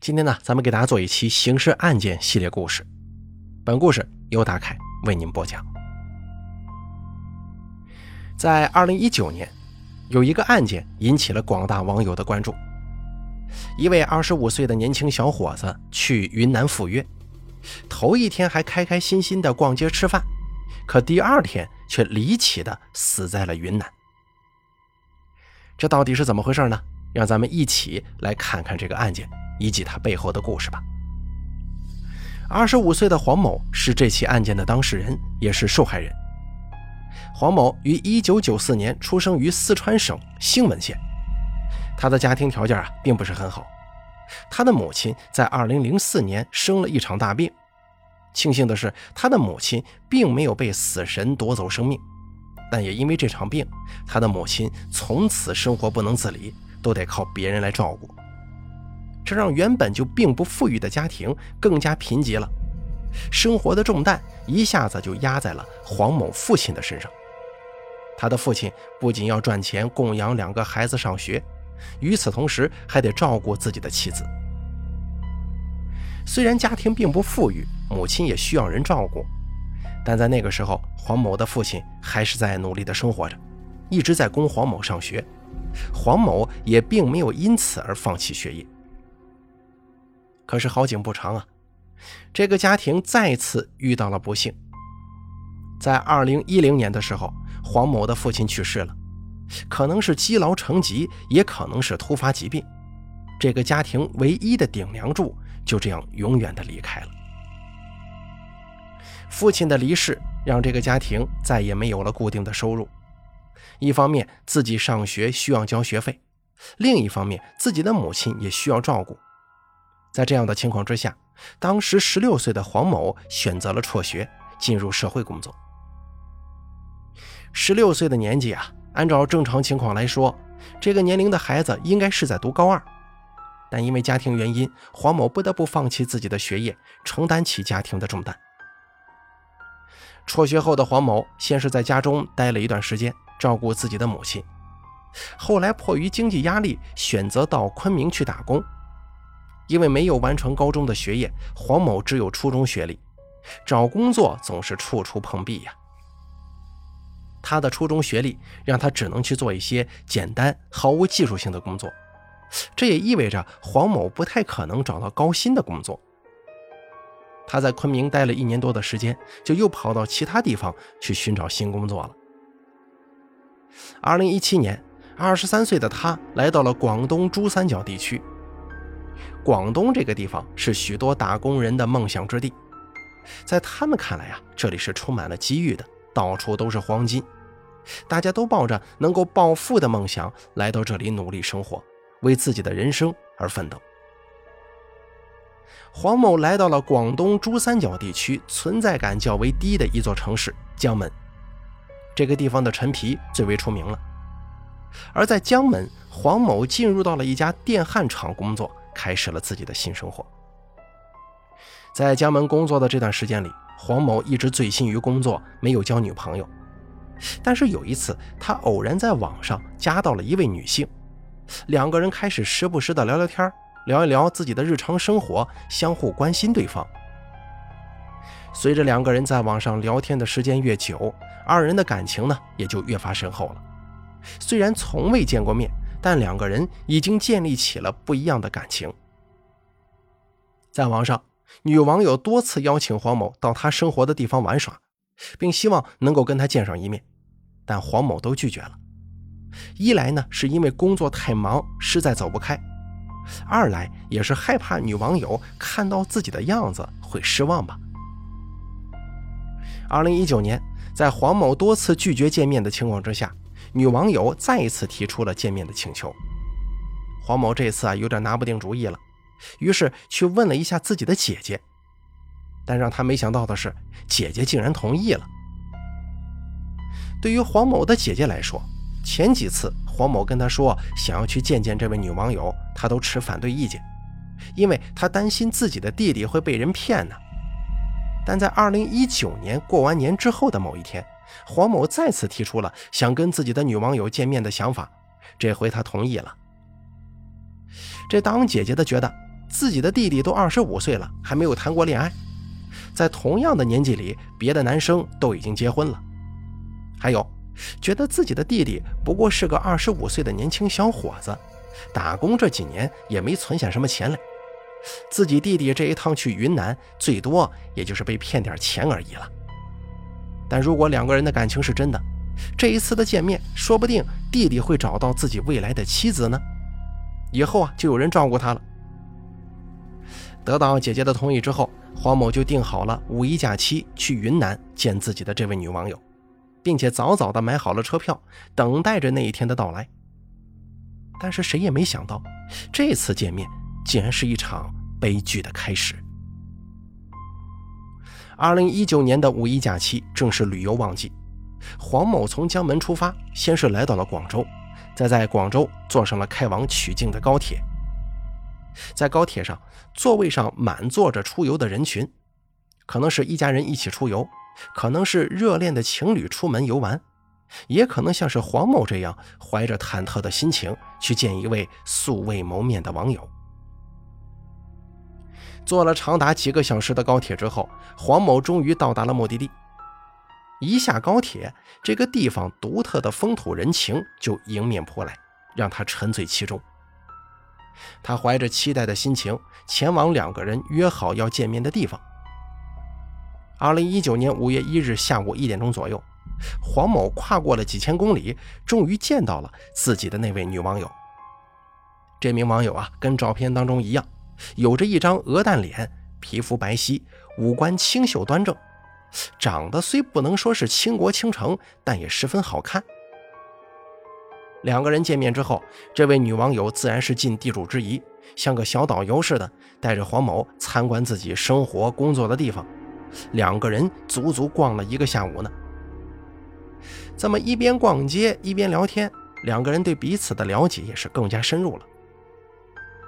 今天呢，咱们给大家做一期刑事案件系列故事。本故事由大凯为您播讲。在二零一九年，有一个案件引起了广大网友的关注。一位二十五岁的年轻小伙子去云南赴约，头一天还开开心心的逛街吃饭，可第二天却离奇的死在了云南。这到底是怎么回事呢？让咱们一起来看看这个案件以及他背后的故事吧。二十五岁的黄某是这起案件的当事人，也是受害人。黄某于一九九四年出生于四川省兴文县，他的家庭条件啊并不是很好。他的母亲在二零零四年生了一场大病，庆幸的是他的母亲并没有被死神夺走生命，但也因为这场病，他的母亲从此生活不能自理。都得靠别人来照顾，这让原本就并不富裕的家庭更加贫瘠了。生活的重担一下子就压在了黄某父亲的身上。他的父亲不仅要赚钱供养两个孩子上学，与此同时还得照顾自己的妻子。虽然家庭并不富裕，母亲也需要人照顾，但在那个时候，黄某的父亲还是在努力的生活着，一直在供黄某上学。黄某也并没有因此而放弃学业。可是好景不长啊，这个家庭再次遇到了不幸。在二零一零年的时候，黄某的父亲去世了，可能是积劳成疾，也可能是突发疾病，这个家庭唯一的顶梁柱就这样永远的离开了。父亲的离世让这个家庭再也没有了固定的收入。一方面自己上学需要交学费，另一方面自己的母亲也需要照顾。在这样的情况之下，当时十六岁的黄某选择了辍学，进入社会工作。十六岁的年纪啊，按照正常情况来说，这个年龄的孩子应该是在读高二，但因为家庭原因，黄某不得不放弃自己的学业，承担起家庭的重担。辍学后的黄某先是在家中待了一段时间。照顾自己的母亲，后来迫于经济压力，选择到昆明去打工。因为没有完成高中的学业，黄某只有初中学历，找工作总是处处碰壁呀。他的初中学历让他只能去做一些简单、毫无技术性的工作，这也意味着黄某不太可能找到高薪的工作。他在昆明待了一年多的时间，就又跑到其他地方去寻找新工作了。二零一七年，二十三岁的他来到了广东珠三角地区。广东这个地方是许多打工人的梦想之地，在他们看来啊，这里是充满了机遇的，到处都是黄金。大家都抱着能够暴富的梦想来到这里努力生活，为自己的人生而奋斗。黄某来到了广东珠三角地区存在感较为低的一座城市江门。这个地方的陈皮最为出名了，而在江门，黄某进入到了一家电焊厂工作，开始了自己的新生活。在江门工作的这段时间里，黄某一直醉心于工作，没有交女朋友。但是有一次，他偶然在网上加到了一位女性，两个人开始时不时的聊聊天，聊一聊自己的日常生活，相互关心对方。随着两个人在网上聊天的时间越久，二人的感情呢也就越发深厚了。虽然从未见过面，但两个人已经建立起了不一样的感情。在网上，女网友多次邀请黄某到她生活的地方玩耍，并希望能够跟他见上一面，但黄某都拒绝了。一来呢是因为工作太忙，实在走不开；二来也是害怕女网友看到自己的样子会失望吧。二零一九年，在黄某多次拒绝见面的情况之下，女网友再一次提出了见面的请求。黄某这次啊有点拿不定主意了，于是去问了一下自己的姐姐，但让他没想到的是，姐姐竟然同意了。对于黄某的姐姐来说，前几次黄某跟她说想要去见见这位女网友，她都持反对意见，因为她担心自己的弟弟会被人骗呢。但在二零一九年过完年之后的某一天，黄某再次提出了想跟自己的女网友见面的想法。这回他同意了。这当姐姐的觉得自己的弟弟都二十五岁了，还没有谈过恋爱，在同样的年纪里，别的男生都已经结婚了。还有，觉得自己的弟弟不过是个二十五岁的年轻小伙子，打工这几年也没存下什么钱来。自己弟弟这一趟去云南，最多也就是被骗点钱而已了。但如果两个人的感情是真的，这一次的见面，说不定弟弟会找到自己未来的妻子呢。以后啊，就有人照顾他了。得到姐姐的同意之后，黄某就定好了五一假期去云南见自己的这位女网友，并且早早的买好了车票，等待着那一天的到来。但是谁也没想到，这次见面竟然是一场悲剧的开始。二零一九年的五一假期正是旅游旺季，黄某从江门出发，先是来到了广州，再在广州坐上了开往曲靖的高铁。在高铁上，座位上满坐着出游的人群，可能是一家人一起出游，可能是热恋的情侣出门游玩，也可能像是黄某这样怀着忐忑的心情去见一位素未谋面的网友。坐了长达几个小时的高铁之后，黄某终于到达了目的地。一下高铁，这个地方独特的风土人情就迎面扑来，让他沉醉其中。他怀着期待的心情前往两个人约好要见面的地方。二零一九年五月一日下午一点钟左右，黄某跨过了几千公里，终于见到了自己的那位女网友。这名网友啊，跟照片当中一样。有着一张鹅蛋脸，皮肤白皙，五官清秀端正，长得虽不能说是倾国倾城，但也十分好看。两个人见面之后，这位女网友自然是尽地主之谊，像个小导游似的，带着黄某参观自己生活工作的地方。两个人足足逛了一个下午呢。这么一边逛街一边聊天，两个人对彼此的了解也是更加深入了。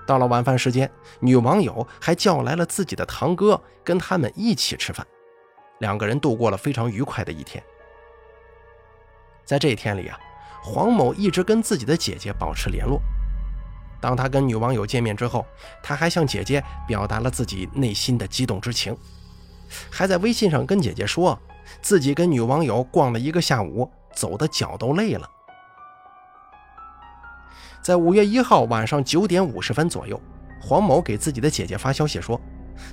到了晚饭时间，女网友还叫来了自己的堂哥，跟他们一起吃饭。两个人度过了非常愉快的一天。在这一天里啊，黄某一直跟自己的姐姐保持联络。当他跟女网友见面之后，他还向姐姐表达了自己内心的激动之情，还在微信上跟姐姐说，自己跟女网友逛了一个下午，走的脚都累了。在五月一号晚上九点五十分左右，黄某给自己的姐姐发消息说，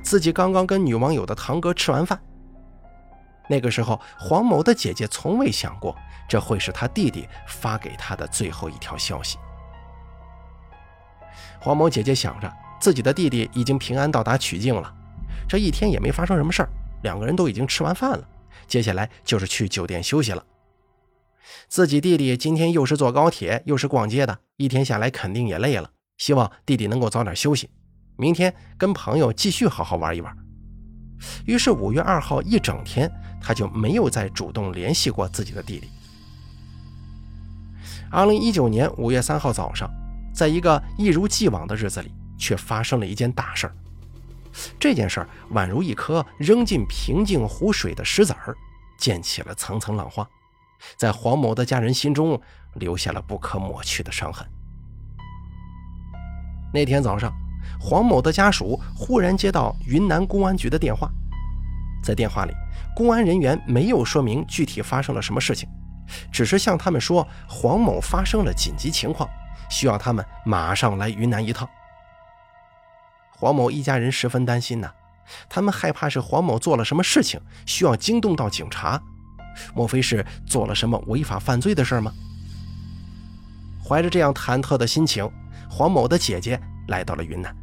自己刚刚跟女网友的堂哥吃完饭。那个时候，黄某的姐姐从未想过这会是他弟弟发给他的最后一条消息。黄某姐姐想着自己的弟弟已经平安到达曲靖了，这一天也没发生什么事儿，两个人都已经吃完饭了，接下来就是去酒店休息了。自己弟弟今天又是坐高铁又是逛街的，一天下来肯定也累了。希望弟弟能够早点休息，明天跟朋友继续好好玩一玩。于是五月二号一整天，他就没有再主动联系过自己的弟弟。二零一九年五月三号早上，在一个一如既往的日子里，却发生了一件大事儿。这件事儿宛如一颗扔进平静湖水的石子儿，溅起了层层浪花。在黄某的家人心中留下了不可抹去的伤痕。那天早上，黄某的家属忽然接到云南公安局的电话，在电话里，公安人员没有说明具体发生了什么事情，只是向他们说黄某发生了紧急情况，需要他们马上来云南一趟。黄某一家人十分担心呐，他们害怕是黄某做了什么事情，需要惊动到警察。莫非是做了什么违法犯罪的事吗？怀着这样忐忑的心情，黄某的姐姐来到了云南。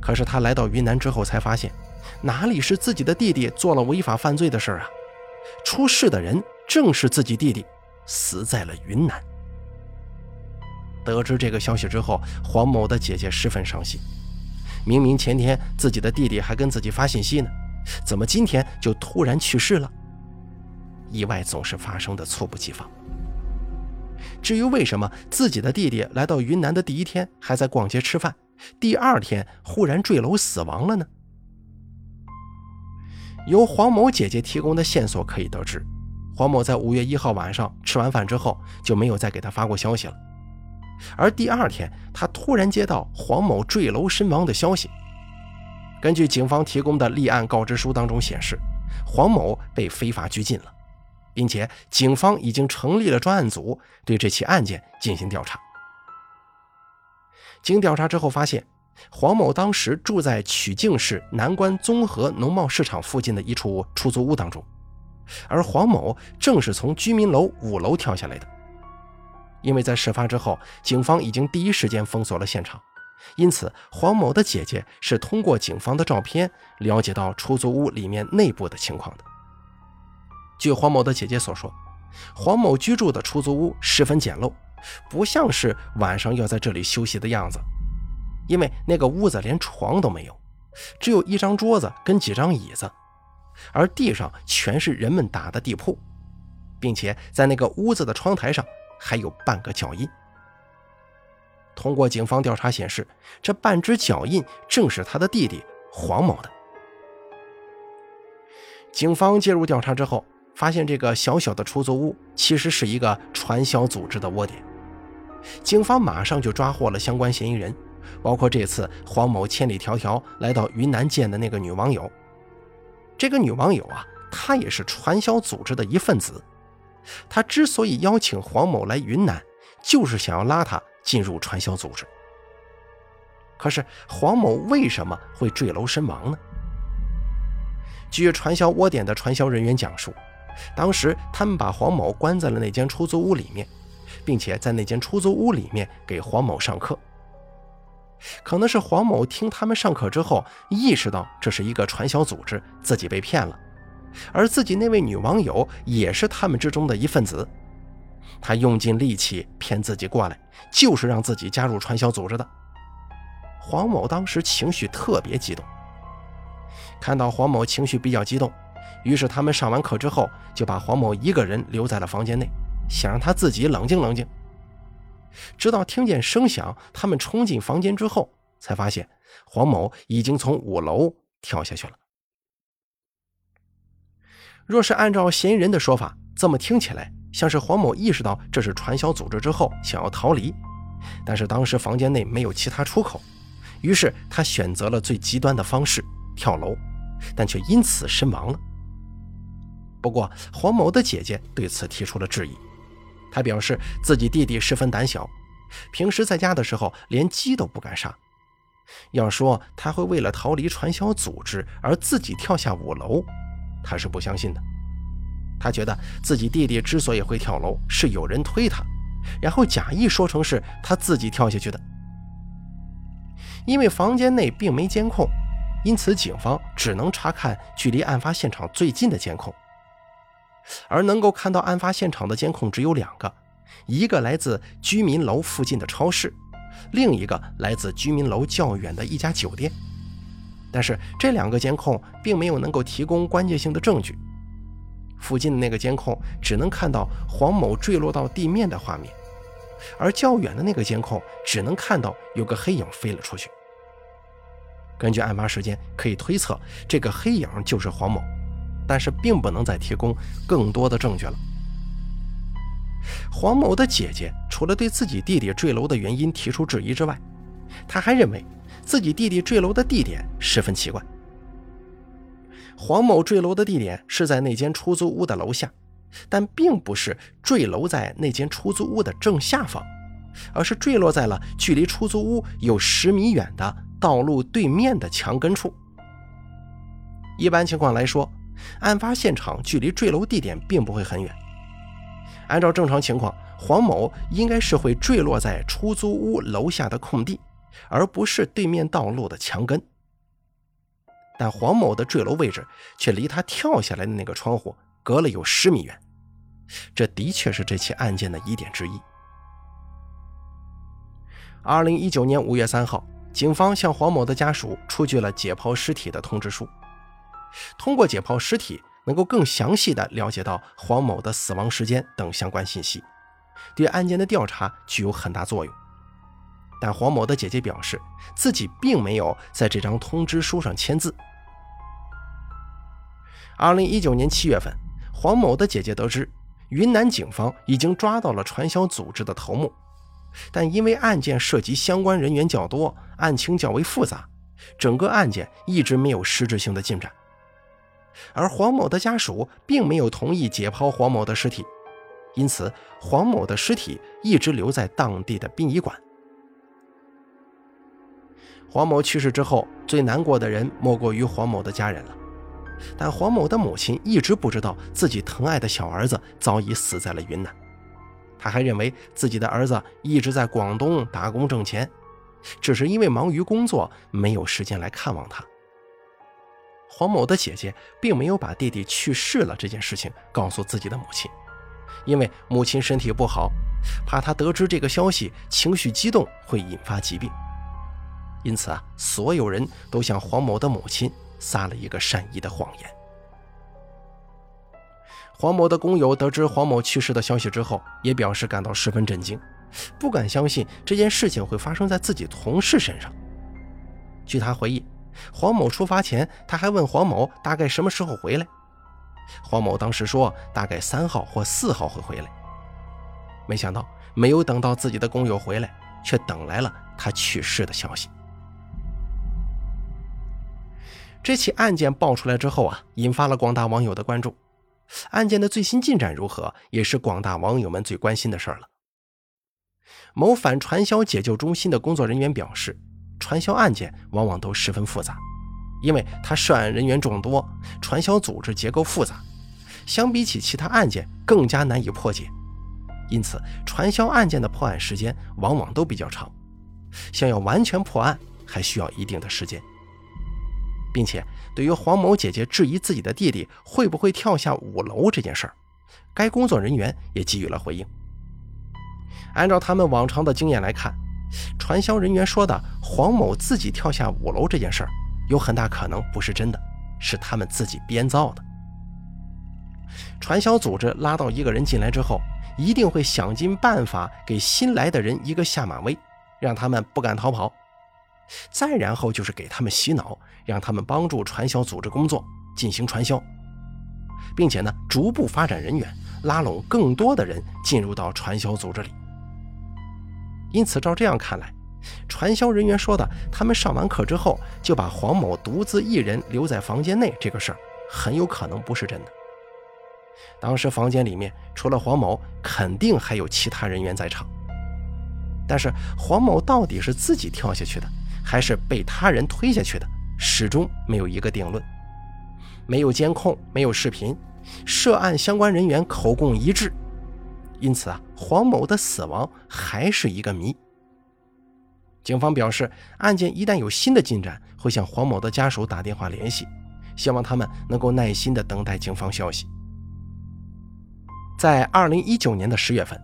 可是他来到云南之后，才发现哪里是自己的弟弟做了违法犯罪的事啊？出事的人正是自己弟弟，死在了云南。得知这个消息之后，黄某的姐姐十分伤心。明明前天自己的弟弟还跟自己发信息呢，怎么今天就突然去世了？意外总是发生的猝不及防。至于为什么自己的弟弟来到云南的第一天还在逛街吃饭，第二天忽然坠楼死亡了呢？由黄某姐姐提供的线索可以得知，黄某在五月一号晚上吃完饭之后就没有再给他发过消息了。而第二天，他突然接到黄某坠楼身亡的消息。根据警方提供的立案告知书当中显示，黄某被非法拘禁了，并且警方已经成立了专案组，对这起案件进行调查。经调查之后发现，黄某当时住在曲靖市南关综合农贸市场附近的一处出租屋当中，而黄某正是从居民楼五楼跳下来的。因为在事发之后，警方已经第一时间封锁了现场。因此，黄某的姐姐是通过警方的照片了解到出租屋里面内部的情况的。据黄某的姐姐所说，黄某居住的出租屋十分简陋，不像是晚上要在这里休息的样子。因为那个屋子连床都没有，只有一张桌子跟几张椅子，而地上全是人们打的地铺，并且在那个屋子的窗台上还有半个脚印。通过警方调查显示，这半只脚印正是他的弟弟黄某的。警方介入调查之后，发现这个小小的出租屋其实是一个传销组织的窝点。警方马上就抓获了相关嫌疑人，包括这次黄某千里迢迢来到云南见的那个女网友。这个女网友啊，她也是传销组织的一份子。她之所以邀请黄某来云南，就是想要拉他。进入传销组织，可是黄某为什么会坠楼身亡呢？据传销窝点的传销人员讲述，当时他们把黄某关在了那间出租屋里面，并且在那间出租屋里面给黄某上课。可能是黄某听他们上课之后，意识到这是一个传销组织，自己被骗了，而自己那位女网友也是他们之中的一份子。他用尽力气骗自己过来，就是让自己加入传销组织的。黄某当时情绪特别激动，看到黄某情绪比较激动，于是他们上完课之后就把黄某一个人留在了房间内，想让他自己冷静冷静。直到听见声响，他们冲进房间之后，才发现黄某已经从五楼跳下去了。若是按照嫌疑人的说法，这么听起来。像是黄某意识到这是传销组织之后，想要逃离，但是当时房间内没有其他出口，于是他选择了最极端的方式跳楼，但却因此身亡了。不过黄某的姐姐对此提出了质疑，她表示自己弟弟十分胆小，平时在家的时候连鸡都不敢杀，要说他会为了逃离传销组织而自己跳下五楼，他是不相信的。他觉得自己弟弟之所以会跳楼，是有人推他，然后假意说成是他自己跳下去的。因为房间内并没监控，因此警方只能查看距离案发现场最近的监控。而能够看到案发现场的监控只有两个，一个来自居民楼附近的超市，另一个来自居民楼较远的一家酒店。但是这两个监控并没有能够提供关键性的证据。附近的那个监控只能看到黄某坠落到地面的画面，而较远的那个监控只能看到有个黑影飞了出去。根据案发时间，可以推测这个黑影就是黄某，但是并不能再提供更多的证据了。黄某的姐姐除了对自己弟弟坠楼的原因提出质疑之外，她还认为自己弟弟坠楼的地点十分奇怪。黄某坠楼的地点是在那间出租屋的楼下，但并不是坠楼在那间出租屋的正下方，而是坠落在了距离出租屋有十米远的道路对面的墙根处。一般情况来说，案发现场距离坠楼地点并不会很远。按照正常情况，黄某应该是会坠落在出租屋楼下的空地，而不是对面道路的墙根。但黄某的坠楼位置却离他跳下来的那个窗户隔了有十米远，这的确是这起案件的疑点之一。二零一九年五月三号，警方向黄某的家属出具了解剖尸体的通知书。通过解剖尸体，能够更详细的了解到黄某的死亡时间等相关信息，对案件的调查具有很大作用。但黄某的姐姐表示，自己并没有在这张通知书上签字。二零一九年七月份，黄某的姐姐得知，云南警方已经抓到了传销组织的头目，但因为案件涉及相关人员较多，案情较为复杂，整个案件一直没有实质性的进展。而黄某的家属并没有同意解剖黄某的尸体，因此黄某的尸体一直留在当地的殡仪馆。黄某去世之后，最难过的人莫过于黄某的家人了。但黄某的母亲一直不知道自己疼爱的小儿子早已死在了云南，他还认为自己的儿子一直在广东打工挣钱，只是因为忙于工作，没有时间来看望他。黄某的姐姐并没有把弟弟去世了这件事情告诉自己的母亲，因为母亲身体不好，怕他得知这个消息情绪激动会引发疾病。因此啊，所有人都向黄某的母亲撒了一个善意的谎言。黄某的工友得知黄某去世的消息之后，也表示感到十分震惊，不敢相信这件事情会发生在自己同事身上。据他回忆。黄某出发前，他还问黄某大概什么时候回来。黄某当时说大概三号或四号会回来。没想到没有等到自己的工友回来，却等来了他去世的消息。这起案件爆出来之后啊，引发了广大网友的关注。案件的最新进展如何，也是广大网友们最关心的事儿了。某反传销解救中心的工作人员表示。传销案件往往都十分复杂，因为它涉案人员众多，传销组织结构复杂，相比起其他案件更加难以破解。因此，传销案件的破案时间往往都比较长，想要完全破案还需要一定的时间。并且，对于黄某姐姐质疑自己的弟弟会不会跳下五楼这件事儿，该工作人员也给予了回应。按照他们往常的经验来看。传销人员说的黄某自己跳下五楼这件事儿，有很大可能不是真的，是他们自己编造的。传销组织拉到一个人进来之后，一定会想尽办法给新来的人一个下马威，让他们不敢逃跑。再然后就是给他们洗脑，让他们帮助传销组织工作，进行传销，并且呢，逐步发展人员，拉拢更多的人进入到传销组织里。因此，照这样看来，传销人员说的他们上完课之后就把黄某独自一人留在房间内这个事儿，很有可能不是真的。当时房间里面除了黄某，肯定还有其他人员在场。但是黄某到底是自己跳下去的，还是被他人推下去的，始终没有一个定论。没有监控，没有视频，涉案相关人员口供一致。因此啊，黄某的死亡还是一个谜。警方表示，案件一旦有新的进展，会向黄某的家属打电话联系，希望他们能够耐心地等待警方消息。在二零一九年的十月份，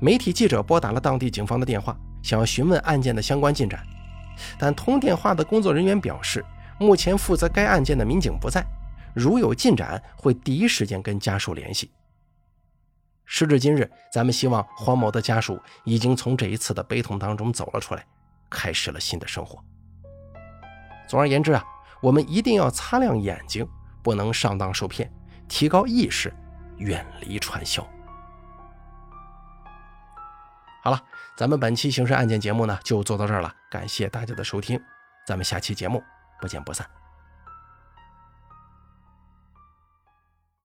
媒体记者拨打了当地警方的电话，想要询问案件的相关进展，但通电话的工作人员表示，目前负责该案件的民警不在，如有进展会第一时间跟家属联系。时至今日，咱们希望黄某的家属已经从这一次的悲痛当中走了出来，开始了新的生活。总而言之啊，我们一定要擦亮眼睛，不能上当受骗，提高意识，远离传销。好了，咱们本期刑事案件节目呢就做到这儿了，感谢大家的收听，咱们下期节目不见不散。